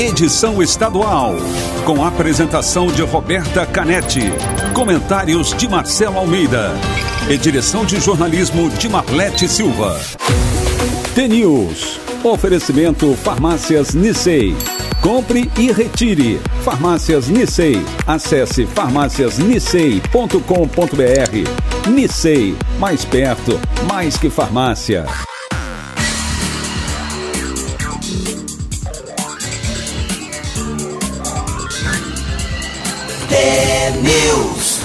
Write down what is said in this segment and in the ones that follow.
edição estadual, com apresentação de Roberta Canetti, comentários de Marcelo Almeida e direção de jornalismo de Marlete Silva. T-News, oferecimento Farmácias Nissei. Compre e retire. Farmácias Nissei. Acesse farmáciasnissei.com.br. Nissei, mais perto, mais que farmácia. News.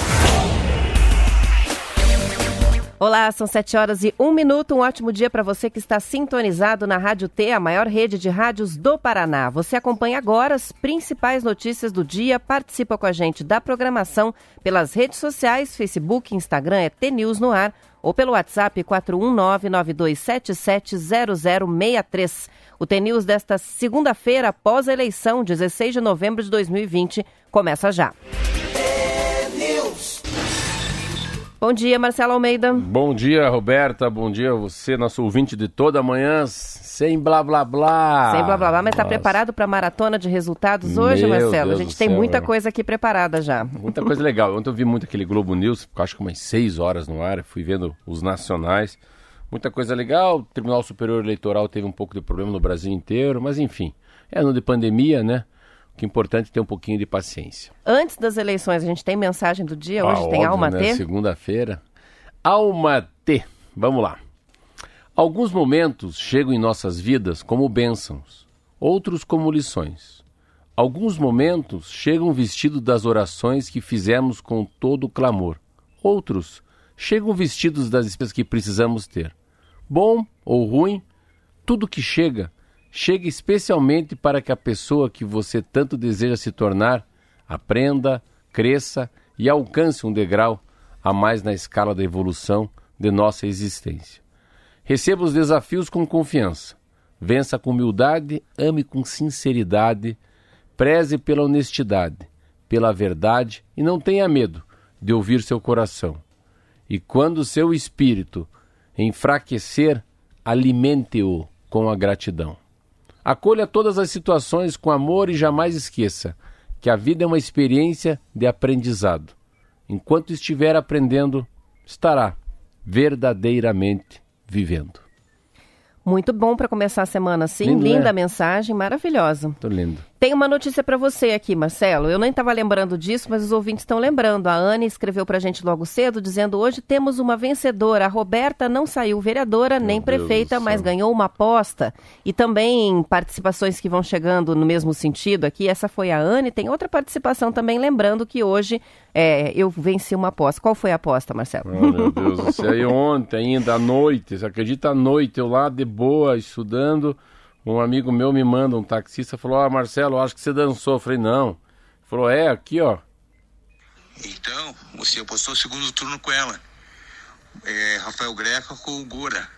Olá, são 7 horas e 1 minuto. Um ótimo dia para você que está sintonizado na Rádio T, a maior rede de rádios do Paraná. Você acompanha agora as principais notícias do dia, participa com a gente da programação pelas redes sociais, Facebook, Instagram, é T News no ar, ou pelo WhatsApp 41992770063. O T News desta segunda-feira, após a eleição, 16 de novembro de 2020, começa já. Bom dia, Marcelo Almeida. Bom dia, Roberta. Bom dia você, nosso ouvinte de toda manhã, sem blá blá blá. Sem blá blá blá, mas está preparado para a maratona de resultados hoje, Meu Marcelo? Deus a gente tem céu, muita coisa aqui preparada já. Muita coisa legal. Ontem eu vi muito aquele Globo News, acho que umas seis horas no ar, fui vendo os nacionais. Muita coisa legal. O Tribunal Superior Eleitoral teve um pouco de problema no Brasil inteiro, mas enfim, é ano de pandemia, né? que é importante ter um pouquinho de paciência. Antes das eleições, a gente tem mensagem do dia? Ah, Hoje óbvio, tem Alma né? T? Segunda-feira. Alma T. Vamos lá. Alguns momentos chegam em nossas vidas como bênçãos, outros como lições. Alguns momentos chegam vestidos das orações que fizemos com todo o clamor. Outros chegam vestidos das despesas que precisamos ter. Bom ou ruim, tudo que chega chega especialmente para que a pessoa que você tanto deseja se tornar aprenda, cresça e alcance um degrau a mais na escala da evolução de nossa existência. Receba os desafios com confiança, vença com humildade, ame com sinceridade, preze pela honestidade, pela verdade e não tenha medo de ouvir seu coração. E quando seu espírito enfraquecer, alimente-o com a gratidão. Acolha todas as situações com amor e jamais esqueça que a vida é uma experiência de aprendizado. Enquanto estiver aprendendo, estará verdadeiramente vivendo. Muito bom para começar a semana assim. Lindo, Linda né? mensagem, maravilhosa. Muito lindo. Tem uma notícia para você aqui, Marcelo. Eu nem estava lembrando disso, mas os ouvintes estão lembrando. A Anne escreveu para a gente logo cedo, dizendo: hoje temos uma vencedora. A Roberta não saiu vereadora Meu nem Deus prefeita, mas ganhou uma aposta. E também participações que vão chegando no mesmo sentido aqui. Essa foi a Anne. Tem outra participação também, lembrando que hoje é, eu venci uma aposta. Qual foi a aposta, Marcelo? Oh, meu Deus do céu. E ontem, ainda à noite, você acredita à noite, eu lá de boa, estudando um amigo meu me manda, um taxista, falou: Ah, Marcelo, acho que você dançou. Eu falei: Não. Ele falou: É, aqui, ó. Então, você apostou o segundo turno com ela. É, Rafael Greco com o Gora.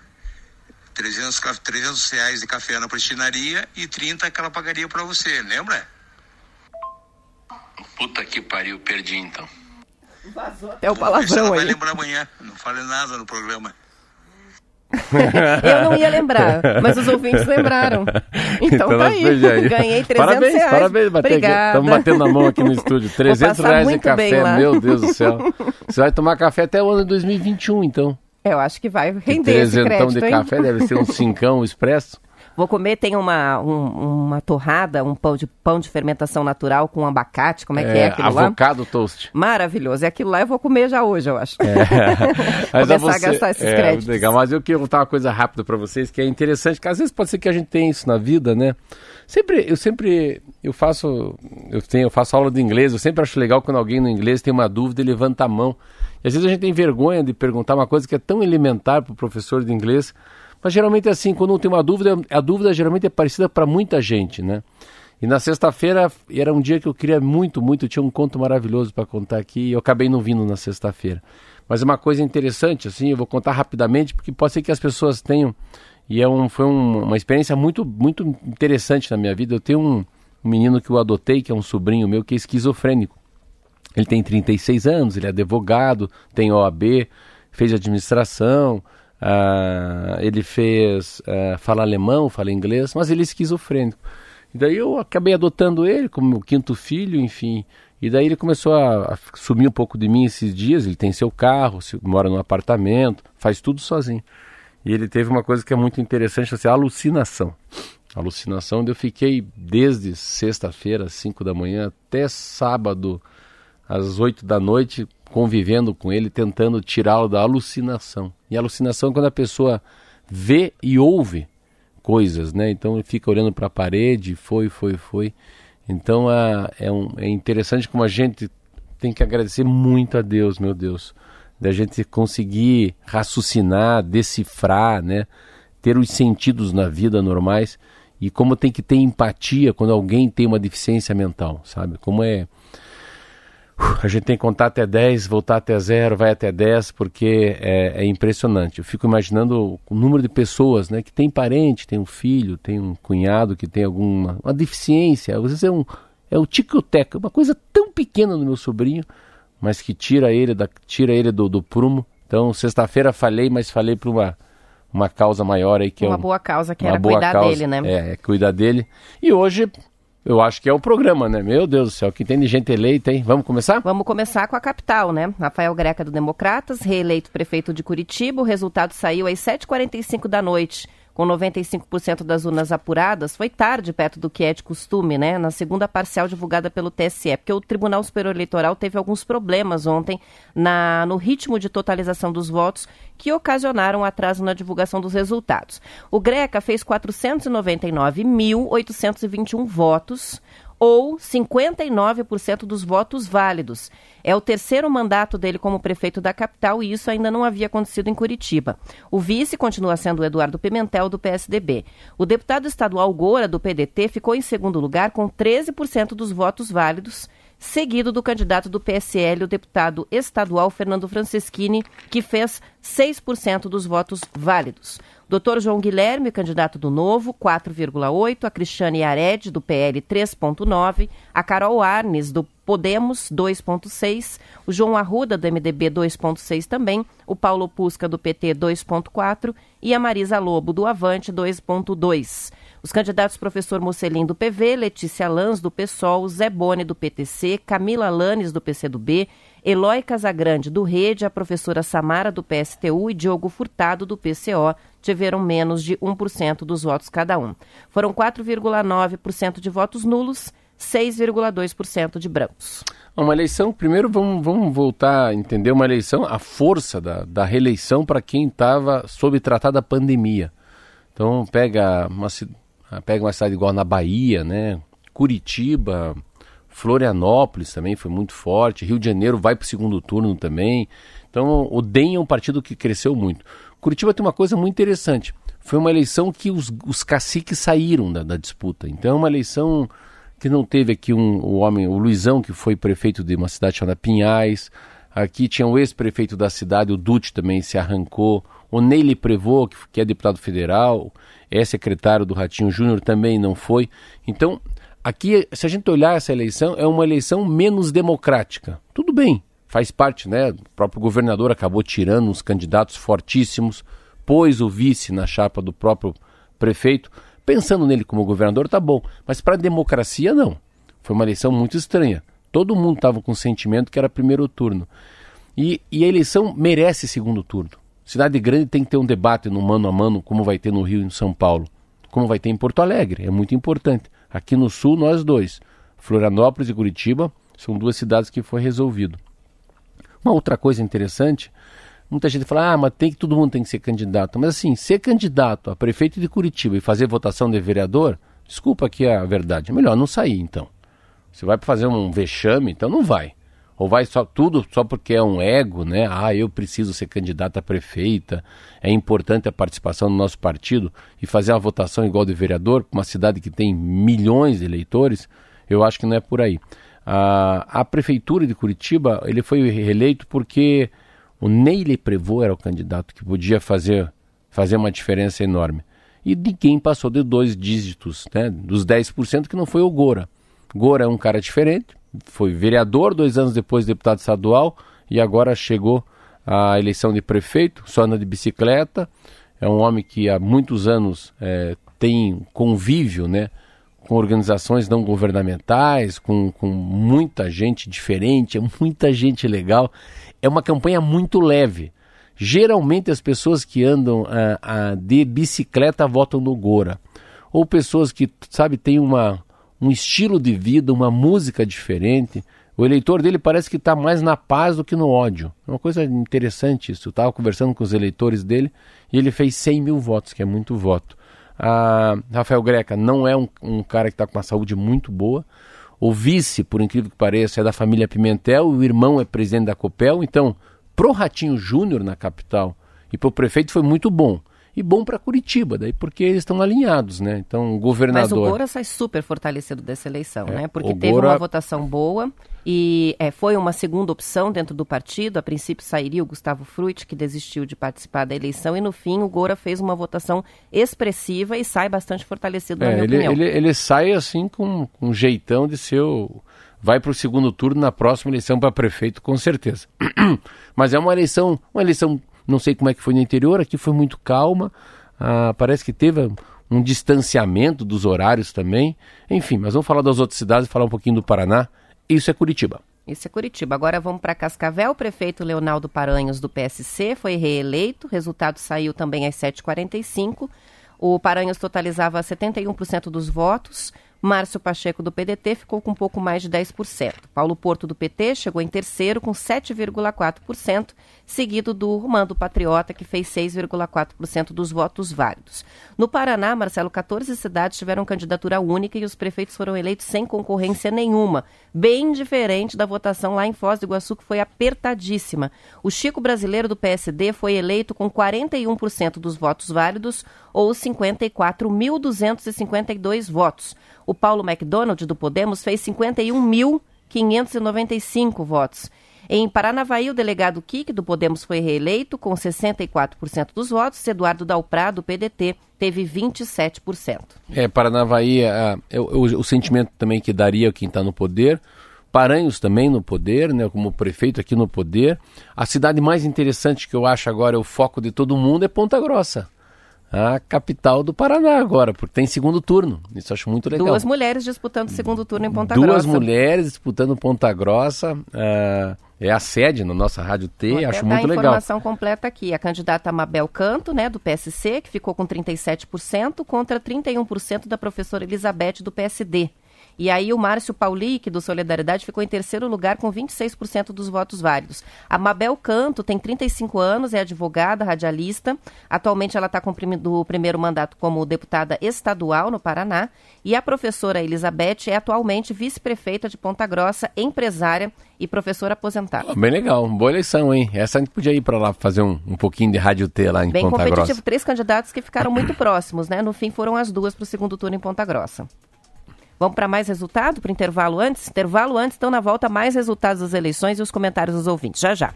300, 300 reais de café na prestinaria e 30 que ela pagaria para você, lembra? Puta que pariu, perdi então. É o palavrão aí. vai lembrar amanhã, não fale nada no programa. eu não ia lembrar, mas os ouvintes lembraram. Então, então tá aí. aí. Ganhei 300 parabéns, reais. Parabéns, Obrigada. Estamos batendo a mão aqui no estúdio. 300 reais de café, meu Deus do céu. Você vai tomar café até o ano de 2021, então. Eu acho que vai render esse crédito, de hein? café, deve ser um cincão expresso. Vou comer, tem uma, um, uma torrada, um pão de, pão de fermentação natural com abacate, como é, é que é aquilo avocado lá? toast. Maravilhoso. É aquilo lá eu vou comer já hoje, eu acho. É. Começar a, você, a gastar esses é, créditos. Legal, mas eu queria contar uma coisa rápida para vocês, que é interessante, que às vezes pode ser que a gente tenha isso na vida, né? Sempre, eu sempre, eu faço, eu tenho, eu faço aula de inglês, eu sempre acho legal quando alguém no inglês tem uma dúvida e levanta a mão. E às vezes a gente tem vergonha de perguntar uma coisa que é tão elementar para o professor de inglês, mas geralmente é assim, quando tem uma dúvida, a dúvida geralmente é parecida para muita gente, né? E na sexta-feira era um dia que eu queria muito, muito, tinha um conto maravilhoso para contar aqui e eu acabei não vindo na sexta-feira. Mas é uma coisa interessante, assim, eu vou contar rapidamente, porque pode ser que as pessoas tenham, e é um, foi um, uma experiência muito, muito interessante na minha vida. Eu tenho um, um menino que eu adotei, que é um sobrinho meu, que é esquizofrênico. Ele tem 36 anos, ele é advogado, tem OAB, fez administração, Uh, ele fez uh, fala alemão, fala inglês, mas ele é esquizofrênico. E daí eu acabei adotando ele como meu quinto filho, enfim. E daí ele começou a, a sumir um pouco de mim esses dias. Ele tem seu carro, se, mora num apartamento, faz tudo sozinho. E ele teve uma coisa que é muito interessante, assim, a alucinação. A alucinação, eu fiquei desde sexta-feira, às 5 da manhã, até sábado, às 8 da noite, convivendo com ele, tentando tirá-lo da alucinação. E a alucinação é quando a pessoa vê e ouve coisas, né? Então ele fica olhando para a parede, foi, foi, foi. Então é, é, um, é interessante como a gente tem que agradecer muito a Deus, meu Deus, da gente conseguir raciocinar, decifrar, né? Ter os sentidos na vida normais e como tem que ter empatia quando alguém tem uma deficiência mental, sabe? Como é a gente tem que contar até 10, voltar até zero, vai até 10, porque é, é, impressionante. Eu fico imaginando o número de pessoas né, que tem parente, tem um filho, tem um cunhado que tem alguma uma deficiência. Às vezes é, um, é o ticoteca, uma coisa tão pequena do meu sobrinho, mas que tira ele, da, tira ele do, do prumo. Então, sexta-feira falei, mas falei para uma, uma causa maior aí que uma é uma boa causa que era cuidar causa, dele, né? É, é cuidar dele. E hoje eu acho que é o programa, né? Meu Deus do céu, que tem de gente eleita, hein? Vamos começar? Vamos começar com a capital, né? Rafael Greca do Democratas, reeleito prefeito de Curitiba. O resultado saiu às 7h45 da noite com 95% das urnas apuradas, foi tarde perto do que é de costume, né? Na segunda parcial divulgada pelo TSE, porque o Tribunal Superior Eleitoral teve alguns problemas ontem na, no ritmo de totalização dos votos que ocasionaram atraso na divulgação dos resultados. O Greca fez 499.821 votos, ou 59% dos votos válidos. É o terceiro mandato dele como prefeito da capital e isso ainda não havia acontecido em Curitiba. O vice continua sendo o Eduardo Pimentel, do PSDB. O deputado estadual Gora, do PDT, ficou em segundo lugar com 13% dos votos válidos seguido do candidato do PSL, o deputado estadual Fernando Franceschini, que fez 6% dos votos válidos. Doutor João Guilherme, candidato do Novo, 4,8%. A Cristiane Ared, do PL, 3,9%. A Carol Arnes, do Podemos, 2,6%. O João Arruda, do MDB, 2,6% também. O Paulo Pusca, do PT, 2,4%. E a Marisa Lobo, do Avante, 2,2%. Os candidatos professor Mocelin do PV, Letícia Lans do PSOL, Zé Boni do PTC, Camila Lanes do PCdoB, Eloy Casagrande do Rede, a professora Samara do PSTU e Diogo Furtado do PCO tiveram menos de 1% dos votos cada um. Foram 4,9% de votos nulos, 6,2% de brancos. Uma eleição, primeiro vamos, vamos voltar a entender uma eleição, a força da, da reeleição para quem estava sob tratar da pandemia. Então pega uma, pega uma cidade igual na Bahia, né? Curitiba, Florianópolis também foi muito forte, Rio de Janeiro vai para o segundo turno também. Então o DEM é um partido que cresceu muito. Curitiba tem uma coisa muito interessante. Foi uma eleição que os, os caciques saíram da, da disputa. Então é uma eleição que não teve aqui um, o homem, o Luizão, que foi prefeito de uma cidade chamada Pinhais. Aqui tinha o ex-prefeito da cidade, o Dutti também se arrancou. O Neile Prevô, que, que é deputado federal, é secretário do Ratinho Júnior, também não foi. Então, aqui, se a gente olhar essa eleição, é uma eleição menos democrática. Tudo bem, faz parte, né? O próprio governador acabou tirando uns candidatos fortíssimos, pôs o vice na chapa do próprio prefeito. Pensando nele como governador, tá bom. Mas para a democracia, não. Foi uma eleição muito estranha. Todo mundo estava com o sentimento que era primeiro turno. E, e, a eleição merece segundo turno. Cidade grande tem que ter um debate no mano a mano, como vai ter no Rio e em São Paulo. Como vai ter em Porto Alegre. É muito importante. Aqui no Sul, nós dois. Florianópolis e Curitiba são duas cidades que foi resolvido. Uma outra coisa interessante, muita gente fala, ah, mas tem que todo mundo tem que ser candidato. Mas assim, ser candidato a prefeito de Curitiba e fazer votação de vereador, desculpa aqui a verdade, é melhor não sair então. Você vai fazer um vexame, então não vai. Ou vai só tudo só porque é um ego, né? Ah, eu preciso ser candidata a prefeita, é importante a participação do nosso partido e fazer uma votação igual de vereador, uma cidade que tem milhões de eleitores, eu acho que não é por aí. A, a prefeitura de Curitiba, ele foi reeleito porque o Neile Prevô era o candidato que podia fazer, fazer uma diferença enorme. E quem passou de dois dígitos, né? dos 10% que não foi o Gora. Gora é um cara diferente, foi vereador, dois anos depois deputado estadual e agora chegou à eleição de prefeito, só anda de bicicleta. É um homem que há muitos anos é, tem convívio né, com organizações não governamentais, com, com muita gente diferente, é muita gente legal. É uma campanha muito leve. Geralmente as pessoas que andam ah, ah, de bicicleta votam no Gora. Ou pessoas que, sabe, têm uma, um estilo de vida, uma música diferente. O eleitor dele parece que está mais na paz do que no ódio. É uma coisa interessante isso. Eu estava conversando com os eleitores dele e ele fez 100 mil votos, que é muito voto. A Rafael Greca não é um, um cara que está com uma saúde muito boa. O vice, por incrível que pareça, é da família Pimentel, o irmão é presidente da Copel. Então, pro Ratinho Júnior na capital e pro prefeito foi muito bom e bom para Curitiba, daí porque eles estão alinhados, né? Então, o governador. Mas o Gora sai super fortalecido dessa eleição, é, né? Porque teve Gora... uma votação boa e é, foi uma segunda opção dentro do partido. A princípio sairia o Gustavo Fruit, que desistiu de participar da eleição, e no fim o Gora fez uma votação expressiva e sai bastante fortalecido, na é, minha ele, opinião. Ele, ele sai assim com, com um jeitão de ser o vai para o segundo turno na próxima eleição para prefeito, com certeza. Mas é uma eleição, uma eleição não sei como é que foi no interior, aqui foi muito calma. Ah, parece que teve um distanciamento dos horários também. Enfim, mas vamos falar das outras cidades falar um pouquinho do Paraná. Isso é Curitiba. Isso é Curitiba. Agora vamos para Cascavel. O prefeito Leonardo Paranhos, do PSC, foi reeleito. O resultado saiu também às 7h45. O Paranhos totalizava 71% dos votos. Márcio Pacheco, do PDT, ficou com um pouco mais de 10%. Paulo Porto, do PT, chegou em terceiro com 7,4%, seguido do Romando Patriota, que fez 6,4% dos votos válidos. No Paraná, Marcelo, 14 cidades tiveram candidatura única e os prefeitos foram eleitos sem concorrência nenhuma, bem diferente da votação lá em Foz do Iguaçu, que foi apertadíssima. O Chico Brasileiro, do PSD, foi eleito com 41% dos votos válidos, ou 54.252 votos. O Paulo McDonald, do Podemos, fez 51.595 votos. Em Paranavaí, o delegado Kik, do Podemos, foi reeleito com 64% dos votos. Eduardo Dalprá, do PDT, teve 27%. É, Paranavaí, é, é, o, o, sentimento também que daria quem está no poder. Paranhos também no poder, né, como prefeito aqui no poder. A cidade mais interessante que eu acho agora é o foco de todo mundo é Ponta Grossa a capital do Paraná agora, porque tem segundo turno. Isso eu acho muito legal. Duas mulheres disputando segundo turno em Ponta Duas Grossa. Duas mulheres disputando Ponta Grossa. Uh, é a sede na nossa Rádio T, Vou acho muito legal. a informação completa aqui. A candidata Mabel Canto, né, do PSC, que ficou com 37%, contra 31% da professora Elizabeth, do PSD. E aí o Márcio Paulic, do Solidariedade, ficou em terceiro lugar com 26% dos votos válidos. A Mabel Canto tem 35 anos, é advogada, radialista. Atualmente ela está cumprindo o primeiro mandato como deputada estadual no Paraná. E a professora Elizabeth é atualmente vice-prefeita de Ponta Grossa, empresária e professora aposentada. bem legal, boa eleição, hein? Essa a gente podia ir para lá fazer um, um pouquinho de rádio T lá em bem Ponta Grossa. Bem competitivo, três candidatos que ficaram muito próximos, né? No fim foram as duas para o segundo turno em Ponta Grossa. Vamos para mais resultado, para intervalo antes? Intervalo antes, então na volta mais resultados das eleições e os comentários dos ouvintes. Já já.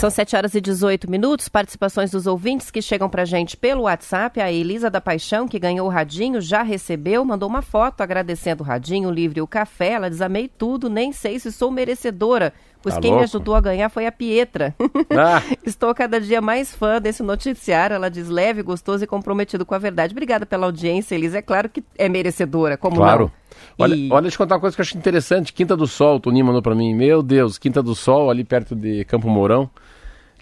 São 7 horas e 18 minutos. Participações dos ouvintes que chegam para gente pelo WhatsApp. A Elisa da Paixão, que ganhou o radinho, já recebeu, mandou uma foto agradecendo o radinho, o livro e o café. Ela diz: Amei tudo, nem sei se sou merecedora. Pois tá quem louco? me ajudou a ganhar foi a Pietra. Ah. Estou cada dia mais fã desse noticiário. Ela diz leve, gostoso e comprometido com a verdade. Obrigada pela audiência, Elisa. É claro que é merecedora, como claro. não? Olha, e... olha, deixa eu contar uma coisa que eu achei interessante. Quinta do Sol, o Toninho mandou para mim. Meu Deus, Quinta do Sol, ali perto de Campo Mourão.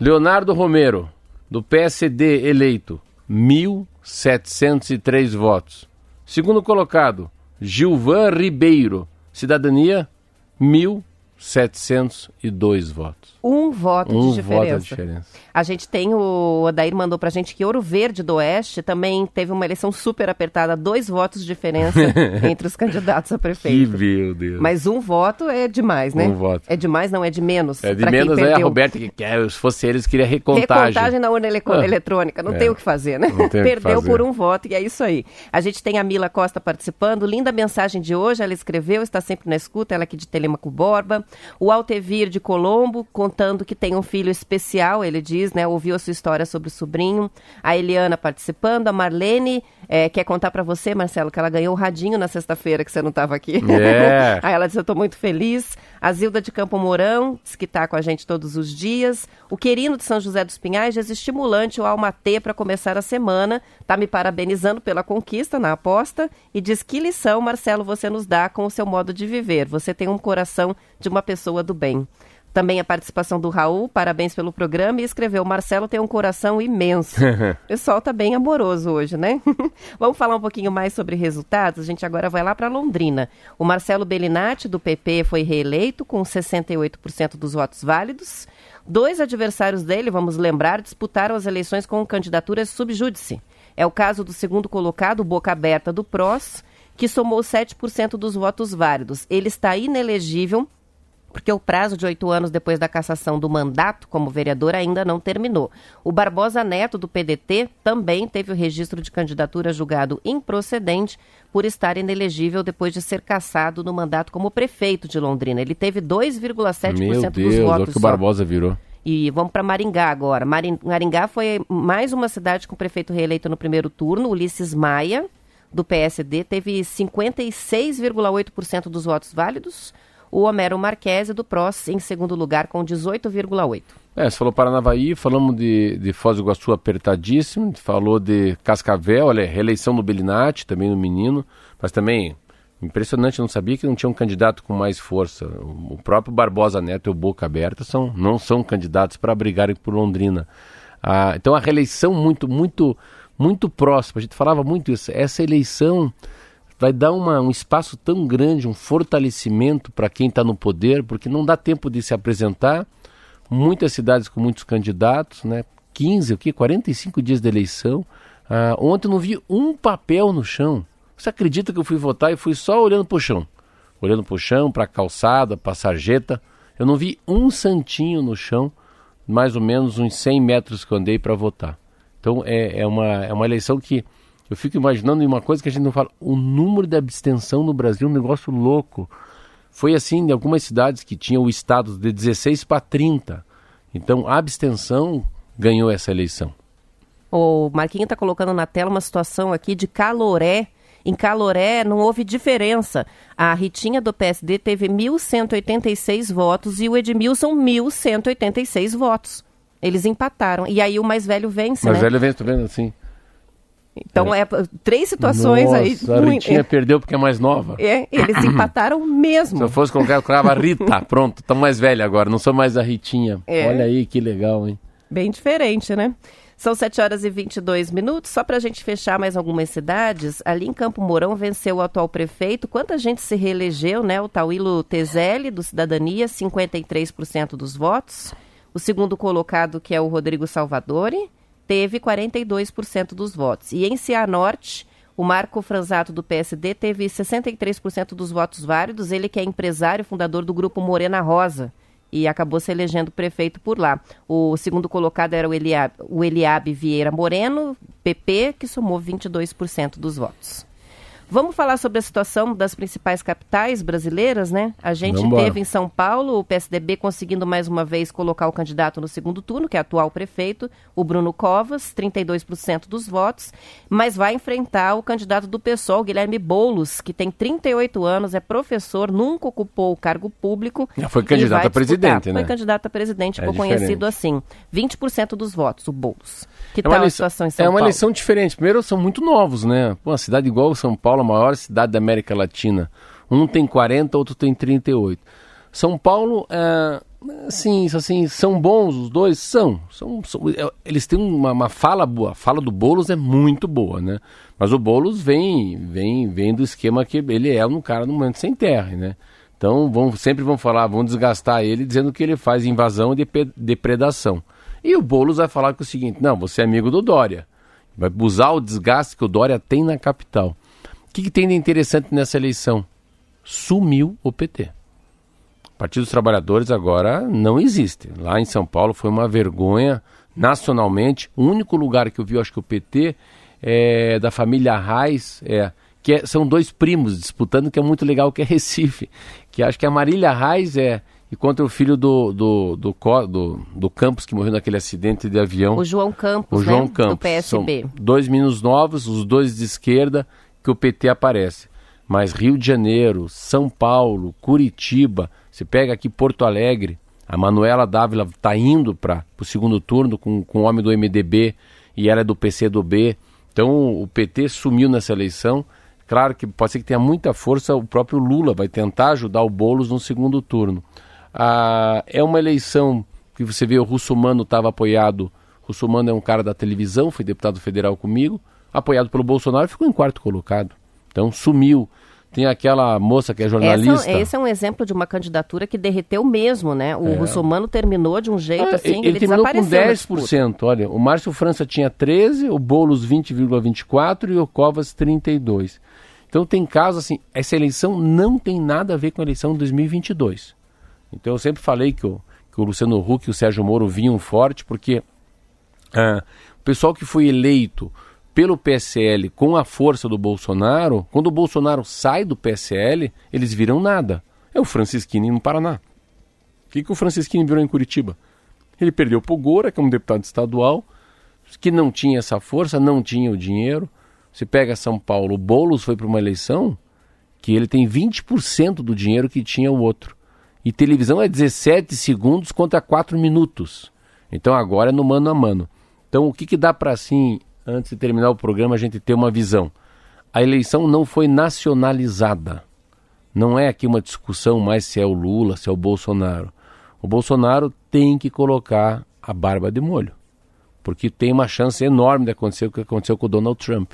Leonardo Romero, do PSD eleito, 1.703 votos. Segundo colocado, Gilvan Ribeiro, cidadania, 1.702 votos. Um voto um de diferença. Voto de diferença. A gente tem o Odair mandou pra gente que Ouro Verde do Oeste também teve uma eleição super apertada, dois votos de diferença entre os candidatos a prefeito. Que meu Deus. Mas um voto é demais, né? Um voto. É demais, não é de menos. É de menos é a Roberta que quer, se fosse eles queria recontagem. Recontagem na urna ele ah. eletrônica, não é. tem o que fazer, né? Perdeu fazer. por um voto e é isso aí. A gente tem a Mila Costa participando, linda mensagem de hoje, ela escreveu, está sempre na escuta, ela aqui de Telemaco Borba. O Altevir de Colombo, contando que tem um filho especial, ele diz, né? Ouviu a sua história sobre o sobrinho. A Eliana participando, a Marlene é, quer contar para você, Marcelo, que ela ganhou o radinho na sexta-feira que você não estava aqui. É. Aí ela disse, eu estou muito feliz. A Zilda de Campo Mourão, diz que está com a gente todos os dias. O Querino de São José dos Pinhais diz estimulante o Almatê para começar a semana. Está me parabenizando pela conquista na aposta e diz que lição, Marcelo, você nos dá com o seu modo de viver. Você tem um coração de uma pessoa do bem. Também a participação do Raul, parabéns pelo programa, e escreveu: Marcelo tem um coração imenso. o pessoal tá bem amoroso hoje, né? Vamos falar um pouquinho mais sobre resultados? A gente agora vai lá para Londrina. O Marcelo Bellinati, do PP, foi reeleito com 68% dos votos válidos. Dois adversários dele, vamos lembrar, disputaram as eleições com candidaturas subjúdice. É o caso do segundo colocado, Boca Aberta do PROS, que somou 7% dos votos válidos. Ele está inelegível porque o prazo de oito anos depois da cassação do mandato como vereador ainda não terminou. O Barbosa Neto, do PDT, também teve o registro de candidatura julgado improcedente por estar inelegível depois de ser cassado no mandato como prefeito de Londrina. Ele teve 2,7% dos votos. que o Barbosa virou. E vamos para Maringá agora. Maringá foi mais uma cidade com prefeito reeleito no primeiro turno, Ulisses Maia, do PSD, teve 56,8% dos votos válidos o Homero Marquese do PROS em segundo lugar com 18,8. É, você falou Paranavaí, falamos de, de Foz do Iguaçu apertadíssimo, falou de Cascavel, olha, reeleição do Belinati, também no menino, mas também impressionante, não sabia que não tinha um candidato com mais força. O próprio Barbosa Neto e o Boca Aberta são, não são candidatos para brigarem por Londrina. Ah, então a reeleição muito, muito, muito próxima, a gente falava muito isso, essa eleição vai dar uma, um espaço tão grande, um fortalecimento para quem está no poder, porque não dá tempo de se apresentar. Muitas cidades com muitos candidatos, né? 15, o que? 45 dias de eleição. Ah, ontem não vi um papel no chão. Você acredita que eu fui votar e fui só olhando para o chão? Olhando para o chão, para a calçada, para a sarjeta. Eu não vi um santinho no chão, mais ou menos uns 100 metros que eu andei para votar. Então é, é, uma, é uma eleição que eu fico imaginando uma coisa que a gente não fala. O número de abstenção no Brasil é um negócio louco. Foi assim em algumas cidades que tinham o estado de 16 para 30. Então a abstenção ganhou essa eleição. O Marquinho está colocando na tela uma situação aqui de caloré. Em Caloré não houve diferença. A Ritinha do PSD teve 1.186 votos e o Edmilson 1.186 votos. Eles empataram. E aí o mais velho vence, mais né? velho vence, tá vendo assim? Então, é, três situações Nossa, aí. A Ritinha é, perdeu porque é mais nova. É, eles empataram mesmo. Se eu fosse colocar, eu colocava Rita. Pronto, tô mais velha agora, não sou mais a Ritinha. É. Olha aí que legal, hein? Bem diferente, né? São 7 horas e 22 minutos. Só para a gente fechar mais algumas cidades, ali em Campo Mourão venceu o atual prefeito. Quanta gente se reelegeu, né? O Tauílo Tezelli, do Cidadania, 53% dos votos. O segundo colocado, que é o Rodrigo Salvadori, teve 42% dos votos. E em Cianorte, o Marco Franzato do PSD teve 63% dos votos válidos, ele que é empresário, fundador do grupo Morena Rosa, e acabou se elegendo prefeito por lá. O segundo colocado era o Eliab, o Eliabe Vieira Moreno, PP, que somou 22% dos votos. Vamos falar sobre a situação das principais capitais brasileiras, né? A gente Vambora. teve em São Paulo o PSDB conseguindo mais uma vez colocar o candidato no segundo turno, que é o atual prefeito, o Bruno Covas, 32% dos votos, mas vai enfrentar o candidato do PSOL, Guilherme Boulos, que tem 38 anos, é professor, nunca ocupou o cargo público. Já foi candidato a presidente, né? Foi candidato a presidente, é ficou diferente. conhecido assim. 20% dos votos, o Boulos. Que é tal a situação em São Paulo? É uma eleição diferente. Primeiro, são muito novos, né? Pô, uma cidade igual São Paulo, a maior cidade da América Latina. Um tem 40, outro tem 38. São Paulo, é, assim, assim, são bons os dois? São. são, são é, eles têm uma, uma, fala boa. A fala do Boulos é muito boa, né? Mas o Boulos vem, vem, vem do esquema que ele é um cara no momento sem terra, né? Então vão, sempre vão falar, vão desgastar ele dizendo que ele faz invasão e depredação. E o Boulos vai falar que o seguinte: não, você é amigo do Dória. Vai usar o desgaste que o Dória tem na capital. O que, que tem de interessante nessa eleição? Sumiu o PT. O Partido dos Trabalhadores agora não existe. Lá em São Paulo foi uma vergonha nacionalmente. O único lugar que eu vi, acho que o PT é da família Reis, é, que é, são dois primos disputando, que é muito legal, que é Recife. Que acho que a Marília Reis é e contra o filho do, do, do, do, do Campos, que morreu naquele acidente de avião. O João Campos, o João né? Campos. do PSB. São dois meninos novos, os dois de esquerda, que o PT aparece. Mas Rio de Janeiro, São Paulo, Curitiba, se pega aqui Porto Alegre, a Manuela Dávila está indo para o segundo turno com, com o homem do MDB e ela é do PCdoB. Então o PT sumiu nessa eleição. Claro que pode ser que tenha muita força, o próprio Lula vai tentar ajudar o Boulos no segundo turno. Ah, é uma eleição que você vê o Russomano estava apoiado. Russomano é um cara da televisão, foi deputado federal comigo, apoiado pelo Bolsonaro ficou em quarto colocado. Então sumiu. Tem aquela moça que é jornalista. Essa, esse é um exemplo de uma candidatura que derreteu mesmo, né? O é. Russomano terminou de um jeito ah, assim, ele, ele terminou com 10%. Olha, o Márcio França tinha 13, o Boulos 20,24 e o Covas 32. Então tem casos assim, essa eleição não tem nada a ver com a eleição de 2022. Então eu sempre falei que o, que o Luciano Huck e o Sérgio Moro vinham forte, porque ah, o pessoal que foi eleito pelo PSL com a força do Bolsonaro, quando o Bolsonaro sai do PSL, eles viram nada. É o Francisquini no Paraná. O que, que o Francisquini virou em Curitiba? Ele perdeu para o Gora, que é um deputado estadual, que não tinha essa força, não tinha o dinheiro. Você pega São Paulo, o Boulos foi para uma eleição que ele tem 20% do dinheiro que tinha o outro. E televisão é 17 segundos contra 4 minutos. Então agora é no mano a mano. Então o que, que dá para assim antes de terminar o programa, a gente ter uma visão. A eleição não foi nacionalizada. Não é aqui uma discussão mais se é o Lula, se é o Bolsonaro. O Bolsonaro tem que colocar a barba de molho. Porque tem uma chance enorme de acontecer o que aconteceu com o Donald Trump.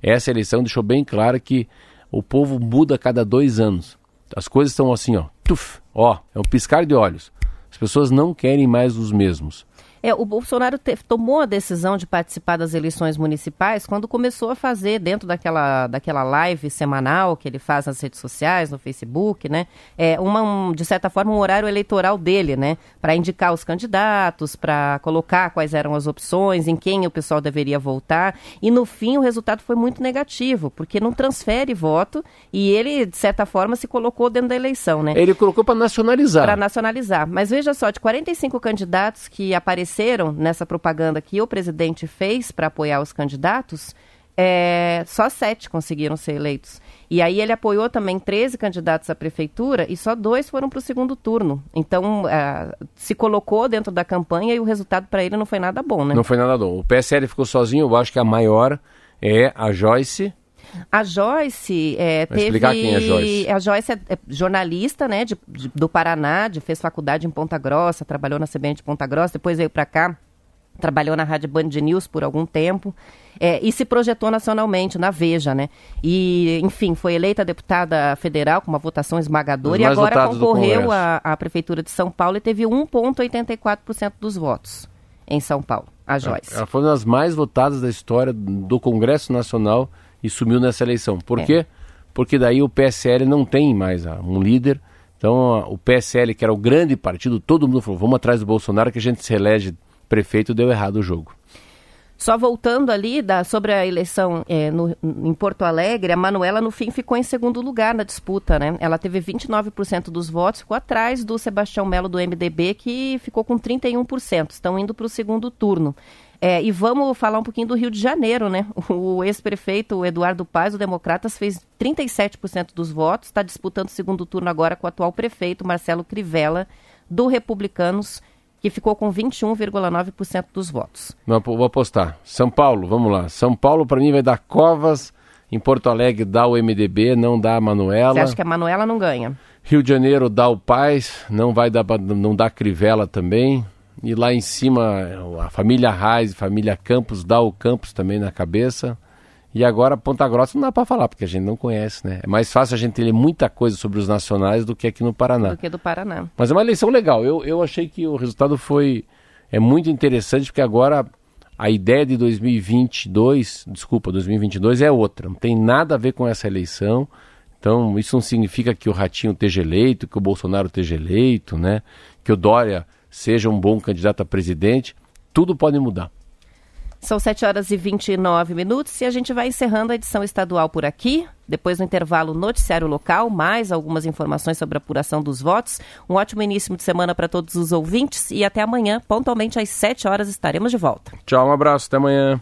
Essa eleição deixou bem claro que o povo muda a cada dois anos. As coisas estão assim, ó, tuf, ó, é um piscar de olhos. As pessoas não querem mais os mesmos. É, o Bolsonaro te, tomou a decisão de participar das eleições municipais quando começou a fazer, dentro daquela, daquela live semanal que ele faz nas redes sociais, no Facebook, né? É, uma, um, de certa forma, um horário eleitoral dele, né? Para indicar os candidatos, para colocar quais eram as opções, em quem o pessoal deveria votar. E no fim o resultado foi muito negativo, porque não transfere voto e ele, de certa forma, se colocou dentro da eleição, né? Ele colocou para nacionalizar. Para nacionalizar. Mas veja só, de 45 candidatos que apareceram apareceram nessa propaganda que o presidente fez para apoiar os candidatos, é, só sete conseguiram ser eleitos. E aí ele apoiou também 13 candidatos à prefeitura e só dois foram para o segundo turno. Então, é, se colocou dentro da campanha e o resultado para ele não foi nada bom, né? Não foi nada bom. O PSL ficou sozinho, eu acho que a maior é a Joyce. A Joyce é, teve. explicar quem é a Joyce. A Joyce é, é jornalista, né, de, de, do Paraná, de, fez faculdade em Ponta Grossa, trabalhou na CBN de Ponta Grossa, depois veio para cá, trabalhou na Rádio Band News por algum tempo. É, e se projetou nacionalmente, na Veja, né? E, enfim, foi eleita deputada federal com uma votação esmagadora e agora concorreu à, à Prefeitura de São Paulo e teve 1,84% dos votos em São Paulo, a Joyce. Ela foi uma das mais votadas da história do Congresso Nacional e sumiu nessa eleição. Por é. quê? Porque daí o PSL não tem mais um líder. Então o PSL, que era o grande partido, todo mundo falou: vamos atrás do Bolsonaro que a gente se elege prefeito, deu errado o jogo. Só voltando ali da, sobre a eleição é, no, em Porto Alegre, a Manuela no fim ficou em segundo lugar na disputa, né? Ela teve 29% dos votos, ficou atrás do Sebastião Melo do MDB, que ficou com 31%. Estão indo para o segundo turno. É, e vamos falar um pouquinho do Rio de Janeiro, né? O ex-prefeito Eduardo Paz, o Democratas, fez 37% dos votos, está disputando o segundo turno agora com o atual prefeito, Marcelo Crivella, do Republicanos, que ficou com 21,9% dos votos. Não, vou apostar. São Paulo, vamos lá. São Paulo, para mim, vai dar Covas. Em Porto Alegre, dá o MDB, não dá a Manuela. Você acha que a Manuela não ganha? Rio de Janeiro, dá o Paz, não vai dar, não dá Crivella também. E lá em cima, a família Reis, família Campos, dá o Campos também na cabeça. E agora Ponta Grossa não dá para falar, porque a gente não conhece, né? É mais fácil a gente ler muita coisa sobre os nacionais do que aqui no Paraná. Do que do Paraná. Mas é uma eleição legal. Eu, eu achei que o resultado foi é muito interessante, porque agora a ideia de 2022, desculpa, 2022 é outra. Não tem nada a ver com essa eleição. Então, isso não significa que o Ratinho esteja eleito, que o Bolsonaro esteja eleito, né? Que o Dória seja um bom candidato a presidente, tudo pode mudar. São 7 horas e 29 minutos e a gente vai encerrando a edição estadual por aqui. Depois do intervalo, noticiário local, mais algumas informações sobre a apuração dos votos. Um ótimo início de semana para todos os ouvintes e até amanhã, pontualmente às 7 horas, estaremos de volta. Tchau, um abraço, até amanhã.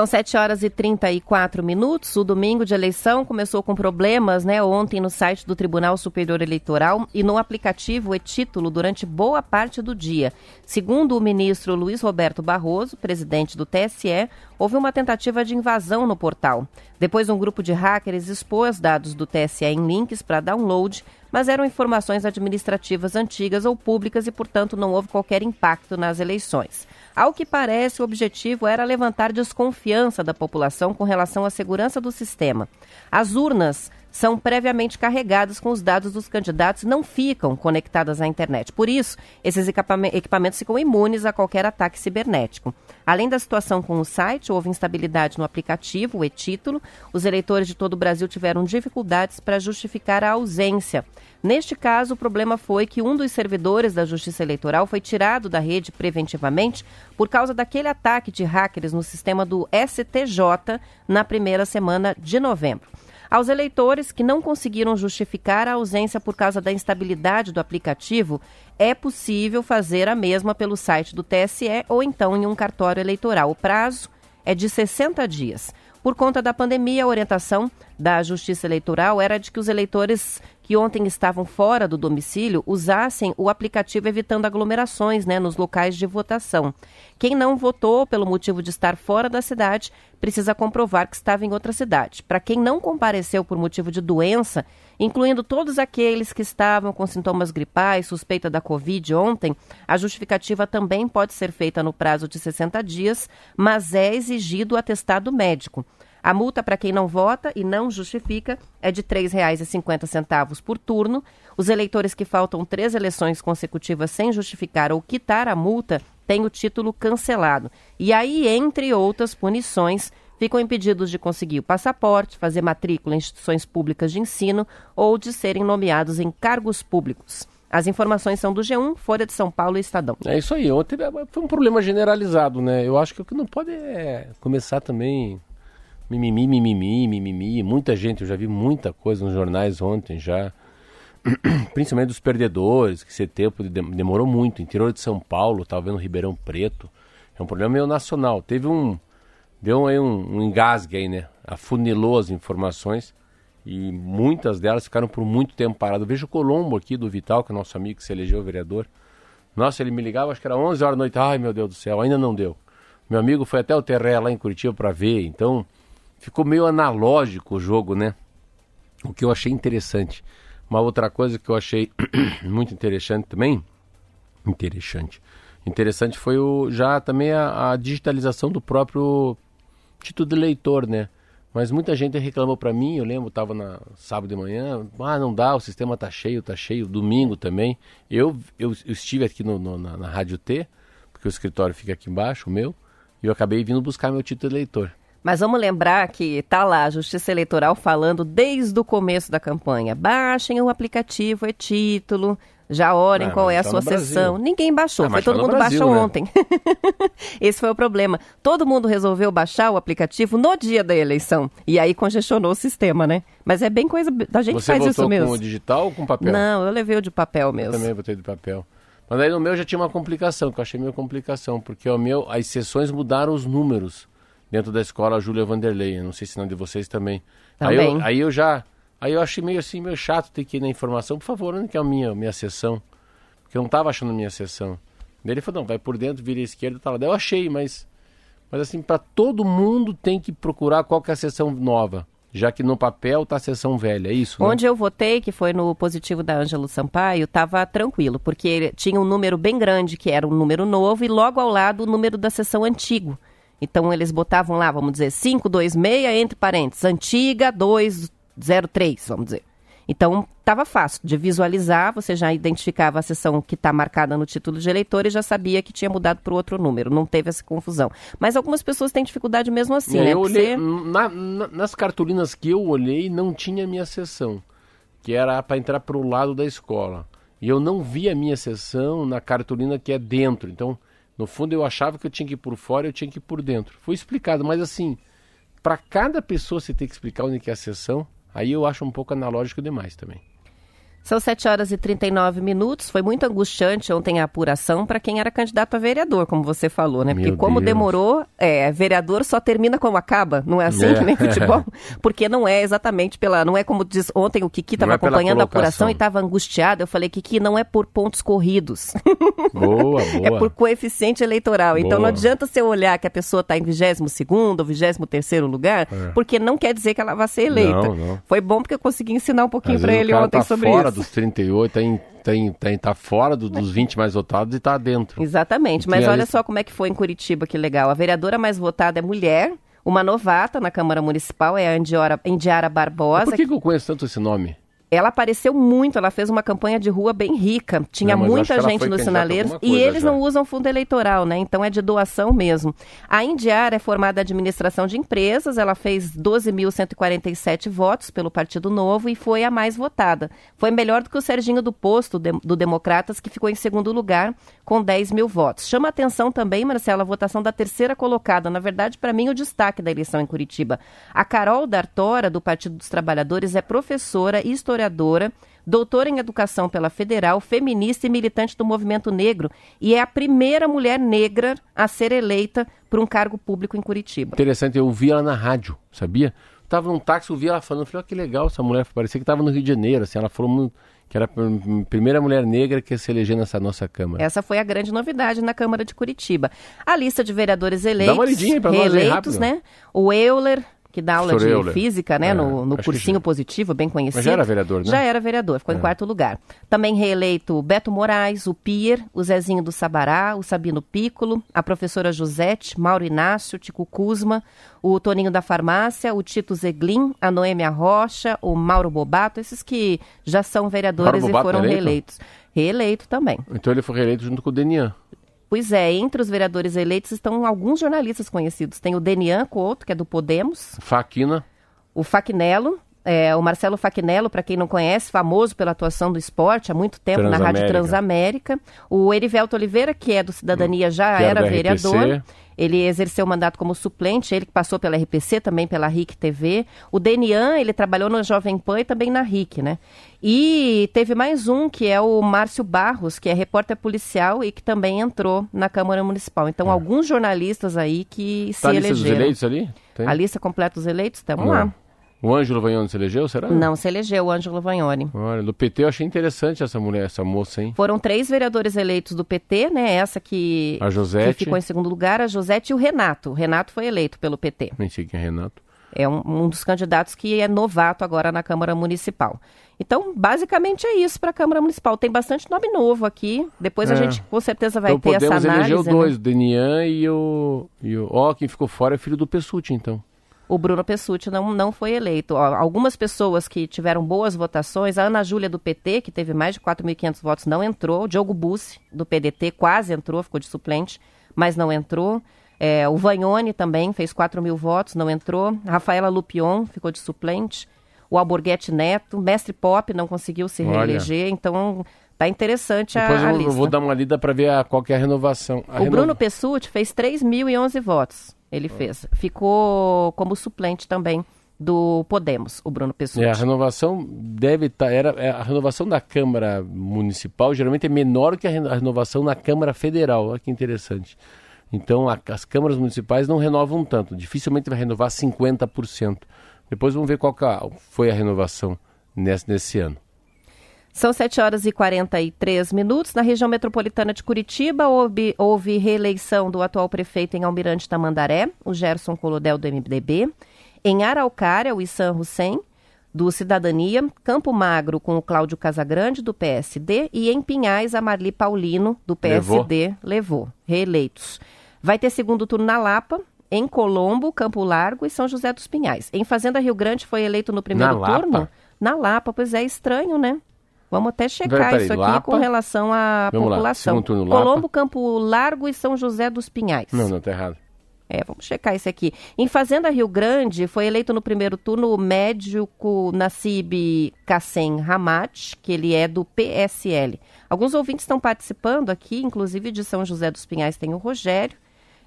São 7 horas e 34 minutos. O domingo de eleição começou com problemas, né, ontem no site do Tribunal Superior Eleitoral e no aplicativo e-título durante boa parte do dia. Segundo o ministro Luiz Roberto Barroso, presidente do TSE, houve uma tentativa de invasão no portal. Depois, um grupo de hackers expôs dados do TSE em links para download, mas eram informações administrativas antigas ou públicas e, portanto, não houve qualquer impacto nas eleições. Ao que parece, o objetivo era levantar desconfiança da população com relação à segurança do sistema. As urnas são previamente carregadas com os dados dos candidatos e não ficam conectadas à internet. Por isso, esses equipamentos ficam imunes a qualquer ataque cibernético. Além da situação com o site, houve instabilidade no aplicativo, o e-título. Os eleitores de todo o Brasil tiveram dificuldades para justificar a ausência. Neste caso, o problema foi que um dos servidores da Justiça Eleitoral foi tirado da rede preventivamente por causa daquele ataque de hackers no sistema do STJ na primeira semana de novembro. Aos eleitores que não conseguiram justificar a ausência por causa da instabilidade do aplicativo, é possível fazer a mesma pelo site do TSE ou então em um cartório eleitoral. O prazo é de 60 dias. Por conta da pandemia, a orientação da Justiça Eleitoral era de que os eleitores que ontem estavam fora do domicílio usassem o aplicativo evitando aglomerações né, nos locais de votação. Quem não votou pelo motivo de estar fora da cidade precisa comprovar que estava em outra cidade. Para quem não compareceu por motivo de doença, incluindo todos aqueles que estavam com sintomas gripais, suspeita da Covid ontem, a justificativa também pode ser feita no prazo de 60 dias, mas é exigido o atestado médico. A multa para quem não vota e não justifica é de R$ 3,50 por turno. Os eleitores que faltam três eleições consecutivas sem justificar ou quitar a multa têm o título cancelado. E aí, entre outras punições, ficam impedidos de conseguir o passaporte, fazer matrícula em instituições públicas de ensino ou de serem nomeados em cargos públicos. As informações são do G1, Folha de São Paulo e Estadão. É isso aí. Ontem foi um problema generalizado, né? Eu acho que o que não pode é começar também mimimi, mimimi, mimimi. Muita gente, eu já vi muita coisa nos jornais ontem já. Principalmente dos perdedores, que esse tempo demorou muito. Interior de São Paulo, estava vendo Ribeirão Preto. É um problema meio nacional. Teve um. Deu aí um, um engasgue aí, né? Afunilou as informações e muitas delas ficaram por muito tempo paradas. Vejo o Colombo aqui do Vital, que é nosso amigo que se elegeu vereador. Nossa, ele me ligava, acho que era 11 horas da noite. Ai, meu Deus do céu, ainda não deu. Meu amigo foi até o Terré lá em Curitiba para ver. Então, ficou meio analógico o jogo, né? O que eu achei interessante. Uma outra coisa que eu achei muito interessante também, interessante, interessante foi o, já também a, a digitalização do próprio título de leitor, né? Mas muita gente reclamou para mim, eu lembro, estava na sábado de manhã, ah, não dá, o sistema tá cheio, tá cheio, domingo também. Eu, eu, eu estive aqui no, no, na, na Rádio T, porque o escritório fica aqui embaixo, o meu, e eu acabei vindo buscar meu título de leitor. Mas vamos lembrar que está lá a Justiça Eleitoral falando desde o começo da campanha. Baixem o aplicativo, é título, já orem ah, qual é a sua sessão. Ninguém baixou, ah, foi todo mundo Brasil, baixou né? ontem. Esse foi o problema. Todo mundo resolveu baixar o aplicativo no dia da eleição. E aí congestionou o sistema, né? Mas é bem coisa. A gente Você faz isso mesmo. Você com o digital ou com papel? Não, eu levei o de papel mesmo. Eu também botei de papel. Mas aí no meu já tinha uma complicação, que eu achei meio complicação, porque o meu, as sessões mudaram os números dentro da escola Júlia Vanderlei. não sei se não de vocês também. também. Aí, eu, aí eu já. Aí eu achei meio assim, meio chato ter que ir na informação. Por favor, onde que é a minha, minha sessão? Porque eu não estava achando a minha sessão. Daí ele falou, não, vai por dentro, vira à esquerda e tá lá. Daí eu achei, mas. Mas assim, para todo mundo tem que procurar qual que é a sessão nova. Já que no papel tá a sessão velha, é isso? Né? Onde eu votei, que foi no positivo da Ângelo Sampaio, estava tranquilo, porque tinha um número bem grande, que era um número novo, e logo ao lado o número da sessão antigo. Então eles botavam lá, vamos dizer, 526 entre parênteses, antiga 203, vamos dizer. Então, estava fácil de visualizar, você já identificava a sessão que está marcada no título de eleitor e já sabia que tinha mudado para outro número, não teve essa confusão. Mas algumas pessoas têm dificuldade mesmo assim, É, né? eu Porque olhei, você- na- na- nas cartolinas que eu olhei, não tinha minha sessão, que era para entrar para o lado da escola. E eu não vi a minha sessão na cartolina que é dentro. Então, no fundo, eu achava que eu tinha que ir por fora eu tinha que ir por dentro. Foi explicado, mas assim, para cada pessoa você ter que explicar onde que é a sessão, aí eu acho um pouco analógico demais também. São 7 horas e 39 minutos. Foi muito angustiante ontem a apuração para quem era candidato a vereador, como você falou, né? Porque Meu como Deus. demorou, é, vereador só termina como acaba, não é assim É. que nem futebol? Porque não é exatamente pela. Não é como diz ontem o Kiki estava é acompanhando a apuração e estava angustiado. Eu falei, Kiki, não é por pontos corridos. Boa, É boa. por coeficiente eleitoral. Então não Boa. adianta você olhar que a pessoa está em 22º ou 23º lugar, porque não quer dizer que ela vai ser eleita. É. Não, não. Foi bom porque eu consegui ensinar um pouquinho para ele ontem tá sobre fora isso. Dos 38, tá, em, tá, em, tá, fora do- dos 20 mais votados e tá dentro. Exatamente, mas Tinha olha só como é que foi em Curitiba, que legal. A vereadora mais votada é mulher, uma novata na Câmara Municipal, é a Indiora, Indiara Barbosa. Por que, que eu conheço tanto esse nome? Ela apareceu muito, ela fez uma campanha de rua bem rica. Tinha Não, muita gente nos sinaleiros e eles já. não usam fundo eleitoral, né? Então é de doação mesmo. A Indiara é formada em administração de empresas, ela fez 12.147 votos pelo Partido Novo e foi a mais votada. Foi melhor do que o Serginho do Posto, do, do Democratas, que ficou em segundo lugar com 10 mil votos. Chama atenção também, Marcela, a votação da terceira colocada. Na verdade, para mim, o destaque da eleição em Curitiba. A Carol D'Artora, do Partido dos Trabalhadores, é professora e historiadora, doutora em educação pela Federal, feminista e militante do movimento negro, e é a primeira mulher negra a ser eleita por um cargo público em Curitiba. Interessante, eu vi ela na rádio, sabia? Tava num táxi, eu vi ela falando, falei, ó, que legal essa mulher, parecia que tava no Rio de Janeiro, assim, ela falou muito, que era a pr- primeira mulher negra que ia se eleger nessa nossa Câmara. Essa foi a grande novidade na Câmara de Curitiba. A lista de vereadores eleitos, uma lidinha aí pra nós reeleitos, rápido. né? O Euler, que dá aula Professor de Euler. física, né, É, no, no cursinho positivo, bem conhecido. Mas já era vereador, né? Já era vereador, ficou em quarto lugar. Também reeleito o Beto Moraes, o Pier, o Zezinho do Sabará, o Sabino Piccolo, a professora Josete, Mauro Inácio, Tico Cusma, o Toninho da Farmácia, o Tito Zeglin, a Noêmia Rocha, o Mauro Bobato, esses que já são vereadores e foram eleito? reeleitos. Reeleito também. Então ele foi reeleito junto com o Denian. Pois é, entre os vereadores eleitos estão alguns jornalistas conhecidos. Tem o Denian Couto, que é do Podemos, Faquina, o Faquinello, é, o Marcelo Faquinello, para quem não conhece, famoso pela atuação do esporte há muito tempo na Rádio Transamérica. O Erivelto Oliveira, que é do Cidadania, já Que era era do vereador. Ele exerceu o mandato como suplente, ele que passou pela RPC, também pela RIC TV. O Denian, ele trabalhou na Jovem Pan e também na RIC, né? E teve mais um, que é o Márcio Barros, que é repórter policial e que também entrou na Câmara Municipal. Então, alguns jornalistas aí que tá a se lista dos elegeram. eleitos ali? Tem? A lista completa dos eleitos? Estamos lá. O Ângelo Vanhone se elegeu, será? Não se elegeu o Ângelo Vagnoni. Olha, do PT eu achei interessante essa mulher, essa moça, hein? Foram três vereadores eleitos do PT, né? Essa que, A Josete. que ficou em segundo lugar, a Josete e o Renato. O Renato foi eleito pelo PT. Nem sei quem é Renato. É um, um dos candidatos que é novato agora na Câmara Municipal. Então, basicamente é isso para a Câmara Municipal. Tem bastante nome novo aqui. Depois a É. gente com certeza vai então ter essa podemos análise. eleger né? dois, o Denian e o... E o... Ó, quem ficou fora é filho do Pessuti, então. O Bruno Pessutti não, não foi eleito. Ó, algumas pessoas que tiveram boas votações, a Ana Júlia do PT, que teve mais de 4.500 votos, não entrou. O Diogo Bussi, do PDT, quase entrou, ficou de suplente, mas não entrou. É, o Vagnoni também fez 4 mil votos, não entrou. A Rafaela Lupion ficou de suplente. O Alborguete Neto, Mestre Pop não conseguiu se Olha. reeleger. Então, tá interessante a, Depois a eu, lista. eu vou dar uma lida para ver a, qual que é a renovação. A O reno- Bruno Pessutti fez 3.011 votos. Ele fez. Ficou como suplente também do Podemos, o Bruno Pessutti. É, a renovação deve estar. era, é, a renovação da Câmara Municipal geralmente é menor que a reno- a renovação na Câmara Federal. Olha que interessante. Então a- as câmaras municipais não renovam tanto. Dificilmente vai renovar 50%. Depois vamos ver qual a- foi a renovação nesse, nesse ano. São 7 horas e 43 minutos. Na região metropolitana de Curitiba, houve, houve reeleição do atual prefeito em Almirante Tamandaré, o Gerson Colodel, do MDB. Em Araucária, o Issan Hussein, do Cidadania. Campo Magro, com o Cláudio Casagrande, do PSD. E em Pinhais, a Marli Paulino, do PSD, levou. Reeleitos. Vai ter segundo turno na Lapa, em Colombo, Campo Largo e São José dos Pinhais. Em Fazenda Rio Grande foi eleito no primeiro Na Lapa? turno Na Lapa, pois é estranho, né? Vamos até checar peraí, isso aqui Lapa. com relação à Vamos população. Lá, turno, Colombo, Campo Largo e São José dos Pinhais. Não, não, tá errado. É, vamos checar isso aqui. Em Fazenda Rio Grande, foi eleito no primeiro turno o médico Nassib Kassem Ramat, que ele é do PSL. Alguns ouvintes estão participando aqui, inclusive de São José dos Pinhais tem o Rogério,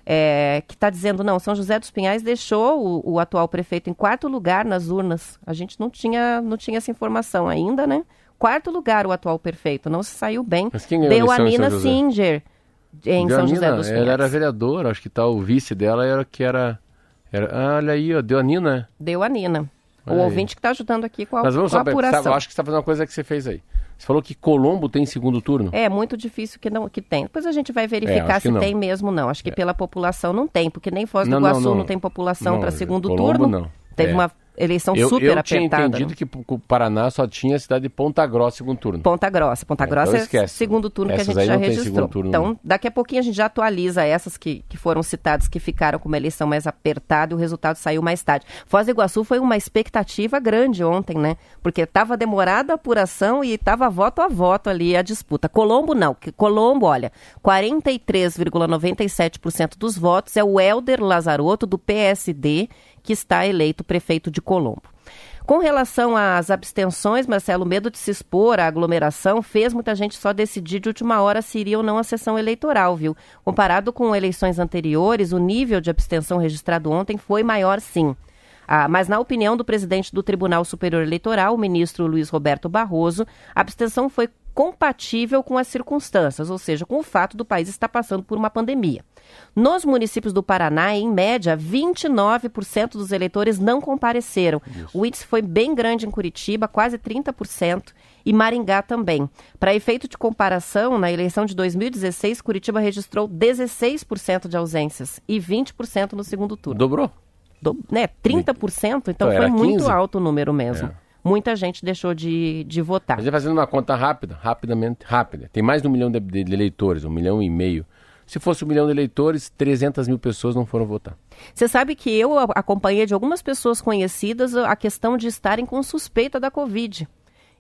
é, que está dizendo, não, São José dos Pinhais deixou o, o, atual prefeito em quarto lugar nas urnas. A gente não tinha, não tinha essa informação ainda, né? Quarto lugar o atual prefeito, não se saiu bem. Mas quem Deu a Nina Singer em deu São José dos Pinhais. Ela era vereadora, acho que tá, o vice dela era que era, era ah, olha aí, ó, deu a Nina. Deu a Nina. Olha o aí. ouvinte que está ajudando aqui com a, Mas vamos com a saber, apuração. Sabe, acho que você está fazendo uma coisa que você fez aí. Você falou que Colombo tem segundo turno? É, muito difícil que não que tem. Depois a gente vai verificar é, se tem mesmo não. Acho que é. pela população não tem, porque nem Foz do Iguaçu não, não, não tem população para segundo Colombo, turno. Não. Teve é. uma eleição eu, super eu apertada. Eu tinha entendido que o Paraná só tinha a cidade de Ponta Grossa segundo turno. Ponta Grossa. Ponta é, Grossa então é segundo turno essas que a gente já registrou. Turno, então, daqui a pouquinho a gente já atualiza essas que, que foram citadas, que ficaram com uma eleição mais apertada e o resultado saiu mais tarde. Foz do Iguaçu foi uma expectativa grande ontem, né? Porque estava demorada a apuração e estava voto a voto ali a disputa. Colombo não. Colombo, olha, 43,97% dos votos é o Helder Lazarotto, do PSD, que está eleito prefeito de Colombo. Com relação às abstenções, Marcelo, o medo de se expor à aglomeração fez muita gente só decidir de última hora se iria ou não à sessão eleitoral, viu? Comparado com eleições anteriores, o nível de abstenção registrado ontem foi maior sim. Ah, mas, na opinião do presidente do Tribunal Superior Eleitoral, o ministro Luiz Roberto Barroso, a abstenção foi compatível com as circunstâncias, ou seja, com o fato do país estar passando por uma pandemia. Nos municípios do Paraná, em média, 29% dos eleitores não compareceram. Isso. O índice foi bem grande em Curitiba, quase 30%, e Maringá também. Para efeito de comparação, na eleição de 2016, Curitiba registrou 16% de ausências e 20% no segundo turno. Dobrou? Do, né, 30%, então, então foi muito 15? alto o número mesmo. É muita gente deixou de, de votar. Mas fazendo uma conta rápida, rapidamente, rápida. Tem mais de um milhão de, de, de eleitores, um milhão e meio. Se fosse um milhão de eleitores, 300 mil pessoas não foram votar. Você sabe que eu acompanhei de algumas pessoas conhecidas a questão de estarem com suspeita da Covid.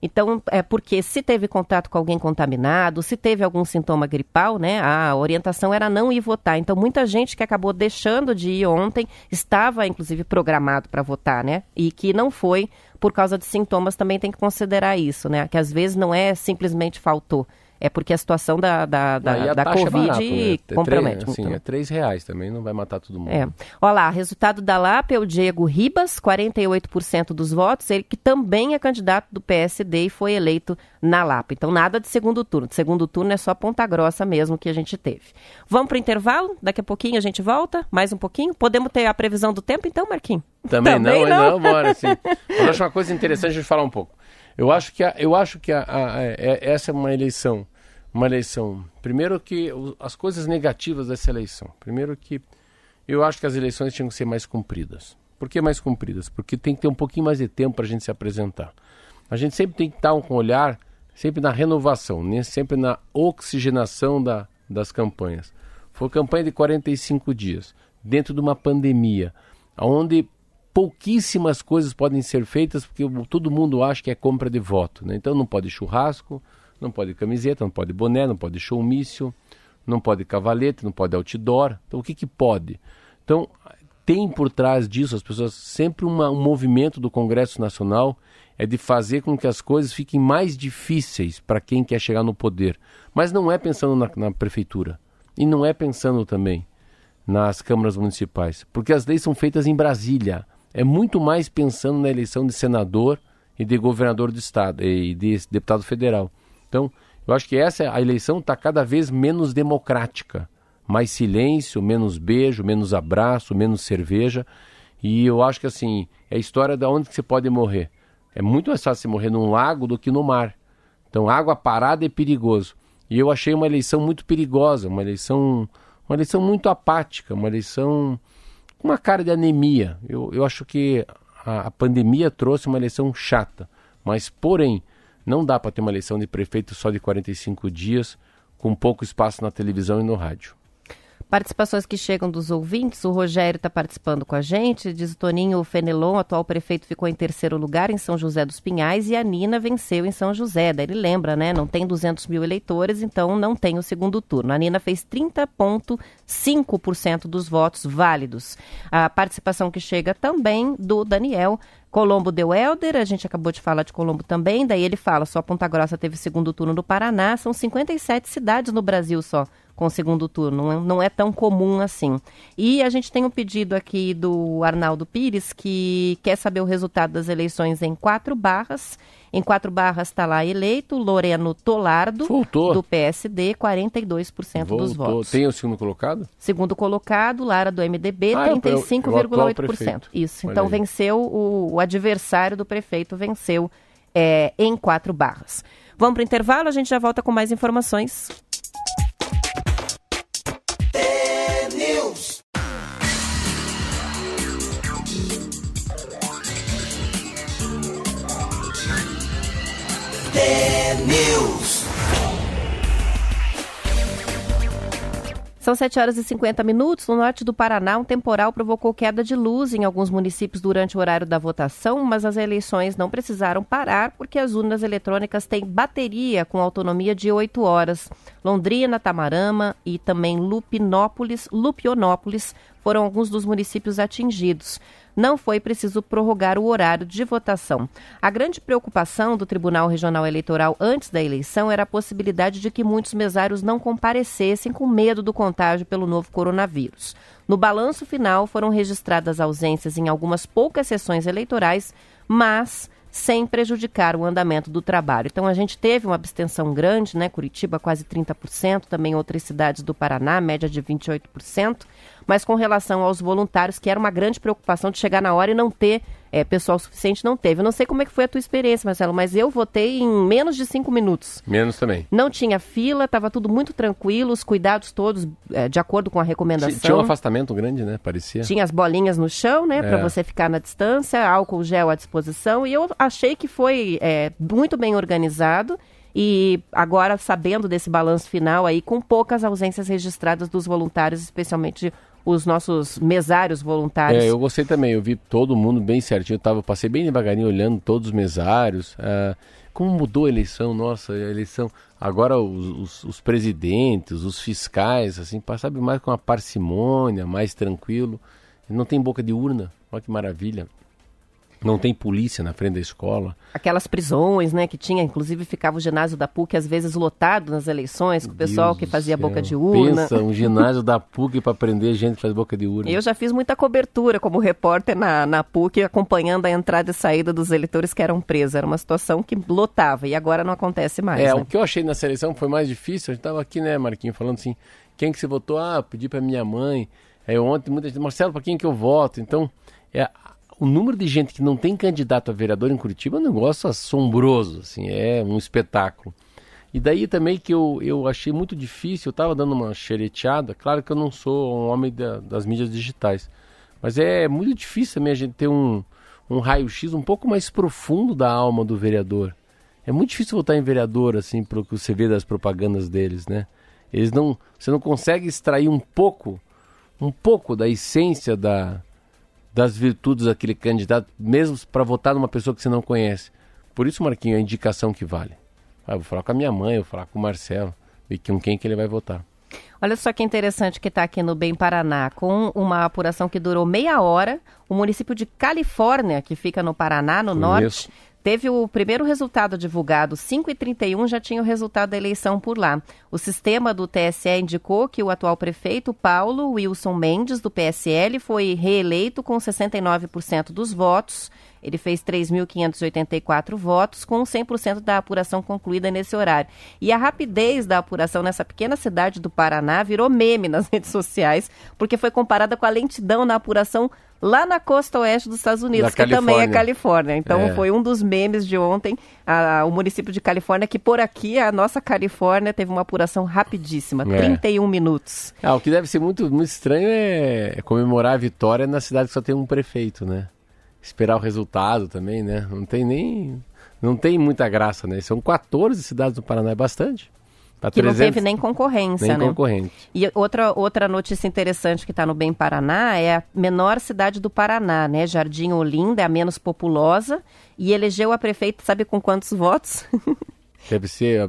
Então, é porque se teve contato com alguém contaminado, se teve algum sintoma gripal, né, a orientação era não ir votar. Então, muita gente que acabou deixando de ir ontem estava, inclusive, programado para votar, né, e que não foi por causa de sintomas também tem que considerar isso, né, que às vezes não é simplesmente faltou é porque a situação da, da, da, da Covid é barato, né? É compromete. Três, assim, é três reais também, não vai matar todo mundo. É. Olha lá, resultado da LAP é o Diego Ribas, 48% dos votos, ele que também é candidato do PSD e foi eleito na LAP. Então nada de segundo turno. De segundo turno é só Ponta Grossa mesmo que a gente teve. Vamos para o intervalo? Daqui a pouquinho a gente volta? Mais um pouquinho? Podemos ter a previsão do tempo então, Marquinhos? Também, também não, não, bora, sim. Eu acho uma coisa interessante de falar um pouco. Eu acho que, a, eu acho que a, a, a, é, essa é uma eleição uma eleição. Primeiro que as coisas negativas dessa eleição. Primeiro que eu acho que as eleições tinham que ser mais cumpridas. Por que mais cumpridas? Porque tem que ter um pouquinho mais de tempo para a gente se apresentar. A gente sempre tem que estar com um olhar sempre na renovação, né? sempre na oxigenação da, das campanhas. Foi campanha de 45 dias, dentro de uma pandemia, onde pouquíssimas coisas podem ser feitas, porque todo mundo acha que é compra de voto. Né? Então não pode churrasco, não pode camiseta, não pode boné, não pode showmício, não pode cavalete, não pode outdoor. Então o que, que pode? Então tem por trás disso as pessoas sempre uma, um movimento do Congresso Nacional é de fazer com que as coisas fiquem mais difíceis para quem quer chegar no poder. Mas não é pensando na, na prefeitura e não é pensando também nas câmaras municipais, porque as leis são feitas em Brasília. É muito mais pensando na eleição de senador e de governador do estado e de deputado federal. Então, eu acho que essa a eleição está cada vez menos democrática. Mais silêncio, menos beijo, menos abraço, menos cerveja. E eu acho que assim, é a história de onde que você pode morrer. É muito mais fácil morrer num lago do que no mar. Então, água parada é perigoso. E eu achei uma eleição muito perigosa, uma eleição, uma eleição muito apática, uma eleição com uma cara de anemia. Eu, eu acho que a, a pandemia trouxe uma eleição chata. Mas, porém, não dá para ter uma eleição de prefeito só de 45 dias, com pouco espaço na televisão e no rádio. Participações que chegam dos ouvintes. O Rogério está participando com a gente. Diz o Toninho Fenelon, atual prefeito, ficou em terceiro lugar em São José dos Pinhais e a Nina venceu em São José. Daí ele lembra, né? Não tem 200 mil eleitores, então não tem o segundo turno. A Nina fez 30,5% dos votos válidos. A participação que chega também do Daniel. Colombo deu Helder, a gente acabou de falar de Colombo também, daí ele fala, só Ponta Grossa teve segundo turno no Paraná, são 57 cidades no Brasil só com o segundo turno. Não é, não é tão comum assim. E a gente tem um pedido aqui do Arnaldo Pires, que quer saber o resultado das eleições em quatro barras. Em quatro barras está lá eleito Loreno Tolardo, Voltou. do PSD, 42% Voltou. dos votos. Tem o segundo colocado? Segundo colocado, Lara do MDB, ah, 35,8%. Isso. Olha então aí. venceu o, o, adversário do prefeito, venceu é, em quatro barras. Vamos para o intervalo, a gente já volta com mais informações. News. São 7 horas e 50 minutos. No norte do Paraná, um temporal provocou queda de luz em alguns municípios durante o horário da votação, mas as eleições não precisaram parar porque as urnas eletrônicas têm bateria com autonomia de 8 horas. Londrina, Tamarama e também Lupinópolis, Lupionópolis foram alguns dos municípios atingidos não foi preciso prorrogar o horário de votação. A grande preocupação do Tribunal Regional Eleitoral antes da eleição era a possibilidade de que muitos mesários não comparecessem com medo do contágio pelo novo coronavírus. No balanço final foram registradas ausências em algumas poucas sessões eleitorais, mas sem prejudicar o andamento do trabalho. Então a gente teve uma abstenção grande, né? Curitiba quase 30%, também outras cidades do Paraná, média de 28% mas com relação aos voluntários, que era uma grande preocupação de chegar na hora e não ter é, pessoal suficiente, não teve. Eu não sei como é que foi a tua experiência, Marcelo, mas eu votei em menos de cinco minutos. Menos também. Não tinha fila, estava tudo muito tranquilo, os cuidados todos é, de acordo com a recomendação. Tinha um afastamento grande, né? Parecia. Tinha as bolinhas no chão, né? É. Para você ficar na distância, álcool gel à disposição. E eu achei que foi é, muito bem organizado. E agora, sabendo desse balanço final aí, com poucas ausências registradas dos voluntários, especialmente os nossos mesários voluntários. É, eu gostei também, eu vi todo mundo bem certinho, eu tava, passei bem devagarinho olhando todos os mesários. Ah, como mudou a eleição, nossa, a eleição. Agora os, os, os presidentes, os fiscais, assim, sabe, mais com uma parcimônia, mais tranquilo. Não tem boca de urna, olha que maravilha. Não tem polícia na frente da escola. Aquelas prisões, né, que tinha, inclusive ficava o ginásio da PUC às vezes lotado nas eleições, com o pessoal Deus que fazia boca de urna. Pensa, um ginásio da PUC para prender gente que faz boca de urna. Eu já fiz muita cobertura como repórter na, na PUC, acompanhando a entrada e saída dos eleitores que eram presos. Era uma situação que lotava e agora não acontece mais. É, né? o que eu achei na seleção foi mais difícil. A gente estava aqui, né, Marquinhos, falando assim, quem que você votou? Ah, pedi para minha mãe. Aí ontem muita gente, Marcelo, para quem que eu voto? Então, é, o número de gente que não tem candidato a vereador em Curitiba é um negócio assombroso, assim, é um espetáculo. E daí também que eu, eu achei muito difícil, eu estava dando uma xereteada, claro que eu não sou um homem da, das mídias digitais, mas é muito difícil também a gente ter um, um raio-x um pouco mais profundo da alma do vereador. É muito difícil votar em vereador, assim, pelo que você vê das propagandas deles, né? Eles não, você não consegue extrair um pouco, um pouco da essência da, das virtudes daquele candidato, mesmo para votar numa pessoa que você não conhece. Por isso, Marquinho, é a indicação que vale. Ah, vou falar com a minha mãe, vou falar com o Marcelo, e com quem que ele vai votar. Olha só que interessante que está aqui no Bem Paraná, com uma apuração que durou meia hora, o município de Califórnia, que fica no Paraná, no Conheço. norte, Teve o primeiro resultado divulgado, 5h31 já tinha o resultado da eleição por lá. O sistema do TSE indicou que o atual prefeito, Paulo Wilson Mendes, do PSL, foi reeleito com 69% dos votos. Ele fez 3.584 votos, com 100% da apuração concluída nesse horário. E a rapidez da apuração nessa pequena cidade do Paraná virou meme nas redes sociais, porque foi comparada com a lentidão na apuração lá na costa oeste dos Estados Unidos, da que Califórnia. também é Califórnia. Então é. foi um dos memes de ontem, a, o município de Califórnia, que por aqui, a nossa Califórnia, teve uma apuração rapidíssima, é. 31 minutos. Ah, o que deve ser muito, muito estranho é comemorar a vitória na cidade que só tem um prefeito, né? Esperar o resultado também, né? Não tem nem. Não tem muita graça, né? São 14 cidades do Paraná, é bastante. Que não 300 teve nem concorrência, nem né? concorrente. E outra, outra notícia interessante que está no Bem Paraná é a menor cidade do Paraná, né? Jardim Olinda é a menos populosa e elegeu a prefeita, sabe com quantos votos? Deve ser,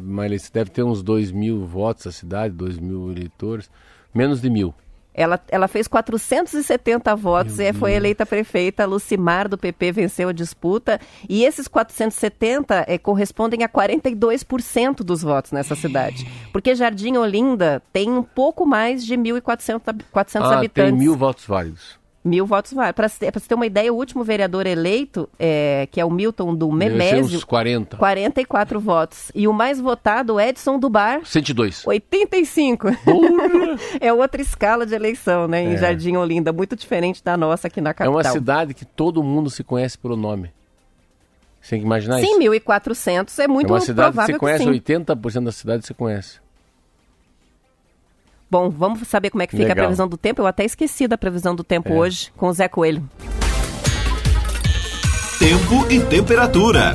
deve ter uns 2 mil votos a cidade, 2 mil eleitores, menos de mil. Ela, ela fez 470 votos e foi eleita prefeita. Lucimar, do PP, venceu a disputa. E esses 470 é, correspondem a 42% dos votos nessa cidade. Porque Jardim Olinda tem um pouco mais de 1.400 400 ah, habitantes. tem mil votos válidos. Mil votos válidos. Para você ter uma ideia, o último vereador eleito, é, que é o Milton do Memésio, uns 40. 44 votos. E o mais votado, Edson do Bar, 102. 85. é outra escala de eleição, né? Em É. Jardim Olinda, muito diferente da nossa aqui na É capital. uma cidade que todo mundo se conhece pelo nome. Você tem que imaginar Sim, isso. 1.400 é muito é uma cidade que provável você conhece, que sim. 80% da cidade você conhece. Bom, vamos saber como é que fica a Legal. previsão do tempo. Eu até esqueci da previsão do tempo É. hoje com o Zé Coelho. Tempo e temperatura.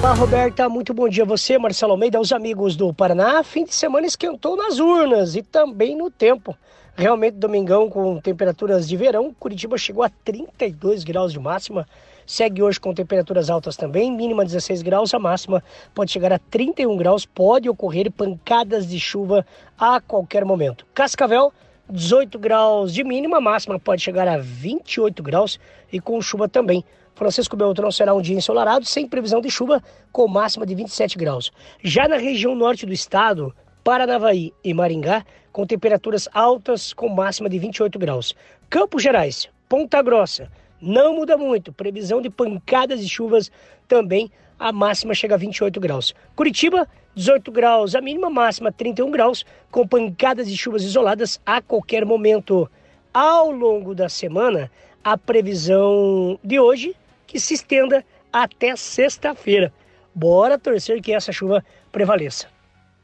Olá, Roberta. Muito bom dia a você, Marcelo Almeida, aos amigos do Paraná. Fim de semana esquentou nas urnas e também no tempo. Realmente, domingão com temperaturas de verão. Curitiba chegou a 32 graus de máxima. Segue hoje com temperaturas altas também, mínima 16 graus, a máxima pode chegar a 31 graus. Pode ocorrer pancadas de chuva a qualquer momento. Cascavel, 18 graus de mínima, máxima pode chegar a 28 graus e com chuva também. Francisco Beltrão será um dia ensolarado, sem previsão de chuva, com máxima de 27 graus. Já na região norte do estado, Paranavaí e Maringá, com temperaturas altas, com máxima de 28 graus. Campos Gerais, Ponta Grossa, não muda muito, previsão de pancadas de chuvas também, a máxima chega a 28 graus. Curitiba, 18 graus, a mínima máxima 31 graus, com pancadas de chuvas isoladas a qualquer momento. Ao longo da semana, a previsão de hoje que se estenda até sexta-feira. Bora torcer que essa chuva prevaleça.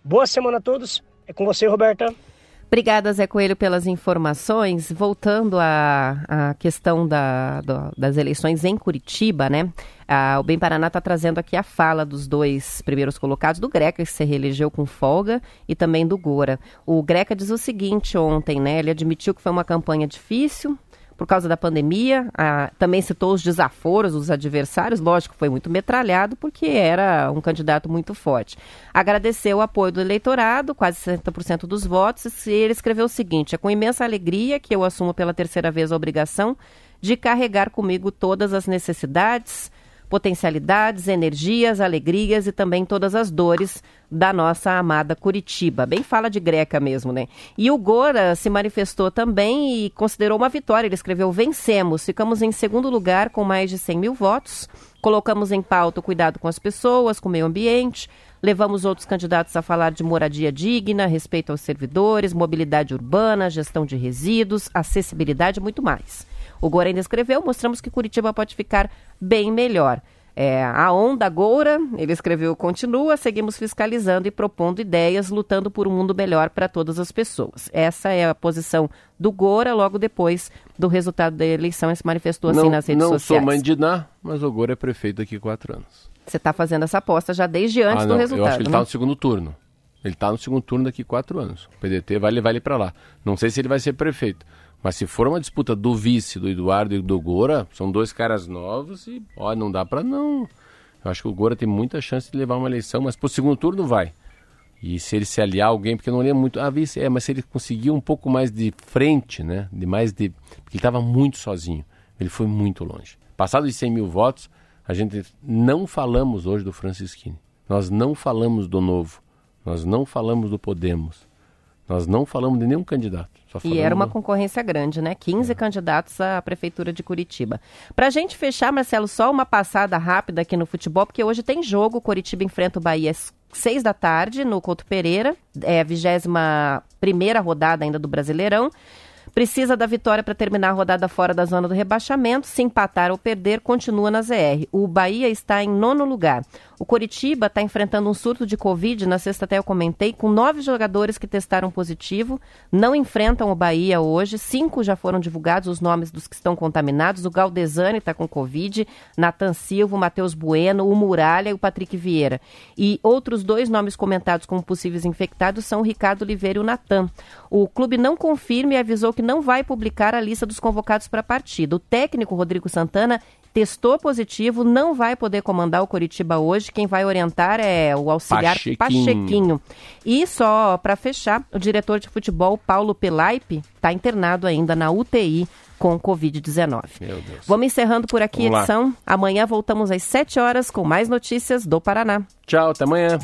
Boa semana a todos. É com você, Roberta. Obrigada, Zé Coelho, pelas informações. Voltando à, à questão da- do- das eleições em Curitiba, né? Ah, o Bem Paraná está trazendo aqui a fala dos dois primeiros colocados, do Greca, que se reelegeu com folga, e também do Gora. O Greca diz o seguinte ontem, né? Ele admitiu que foi uma campanha difícil, por causa da pandemia. Também citou os desaforos dos adversários, lógico, foi muito metralhado porque era um candidato muito forte. Agradeceu o apoio do eleitorado, quase 60% dos votos, e ele escreveu o seguinte: é com imensa alegria que eu assumo pela terceira vez a obrigação de carregar comigo todas as necessidades, potencialidades, energias, alegrias e também todas as dores da nossa amada Curitiba. Bem fala de greca mesmo, né? E o Gora se manifestou também e considerou uma vitória. Ele escreveu: vencemos, ficamos em segundo lugar com mais de 100 mil votos. Colocamos em pauta o cuidado com as pessoas, com o meio ambiente. Levamos outros candidatos a falar de moradia digna, respeito aos servidores, mobilidade urbana, gestão de resíduos, acessibilidade e muito mais. O Gora ainda escreveu: mostramos que Curitiba pode ficar bem melhor. É, a onda Goura, ele escreveu, continua, seguimos fiscalizando e propondo ideias, lutando por um mundo melhor para todas as pessoas. Essa é a posição do Goura logo depois do resultado da eleição. Ele se manifestou assim não nas redes não sociais. sou mãe de Ná, mas o Goro é prefeito daqui quatro anos. Você está fazendo essa aposta já desde antes ah, do não, resultado. eu acho que ele né? está no segundo turno. Ele está no segundo turno daqui quatro anos. O PDT vai levar ele para lá. Não sei se ele vai ser prefeito. Mas se for uma disputa do vice, do Eduardo e do Gora, são dois caras novos e, ó, não dá para não. Eu acho que o Gora tem muita chance de levar uma eleição, mas pro segundo turno vai. E se ele se aliar a alguém, porque eu não lembro muito. Ah, vice, é, mas se ele conseguir um pouco mais de frente, né? De mais de. Porque ele estava muito sozinho. Ele foi muito longe. Passado de 100 mil votos, a gente não falamos hoje do Francisquini. Nós não falamos do Novo. Nós não falamos do Podemos. Nós não falamos de nenhum candidato. E era uma concorrência grande, né? 15 candidatos à Prefeitura de Curitiba. Pra gente fechar, Marcelo, só uma passada rápida aqui no futebol, porque hoje tem jogo. Curitiba enfrenta o Bahia às 6 da tarde no Couto Pereira. É a 21 primeira rodada ainda do Brasileirão. Precisa da vitória para terminar a rodada fora da zona do rebaixamento. Se empatar ou perder, continua na ZR. O Bahia está em nono lugar. O Coritiba está enfrentando um surto de Covid, na sexta até eu comentei, com nove jogadores que testaram positivo, não enfrentam o Bahia hoje, cinco já foram divulgados os nomes dos que estão contaminados, o Galdesani está com Covid, Natan Silva, o Matheus Bueno, o Muralha e o Patrick Vieira. E outros dois nomes comentados como possíveis infectados são o Ricardo Oliveira e o Natan. O clube não confirma e avisou que não vai publicar a lista dos convocados para a partida. O técnico Rodrigo Santana testou positivo, não vai poder comandar o Coritiba hoje. Quem vai orientar é o auxiliar Pachequinho. Pachequinho. E só para fechar, o diretor de futebol Paulo Pelaipe está internado ainda na UTI com Covid-19. Vamos encerrando por aqui a edição. Amanhã voltamos às 7 horas com mais notícias do Paraná. Tchau, até amanhã.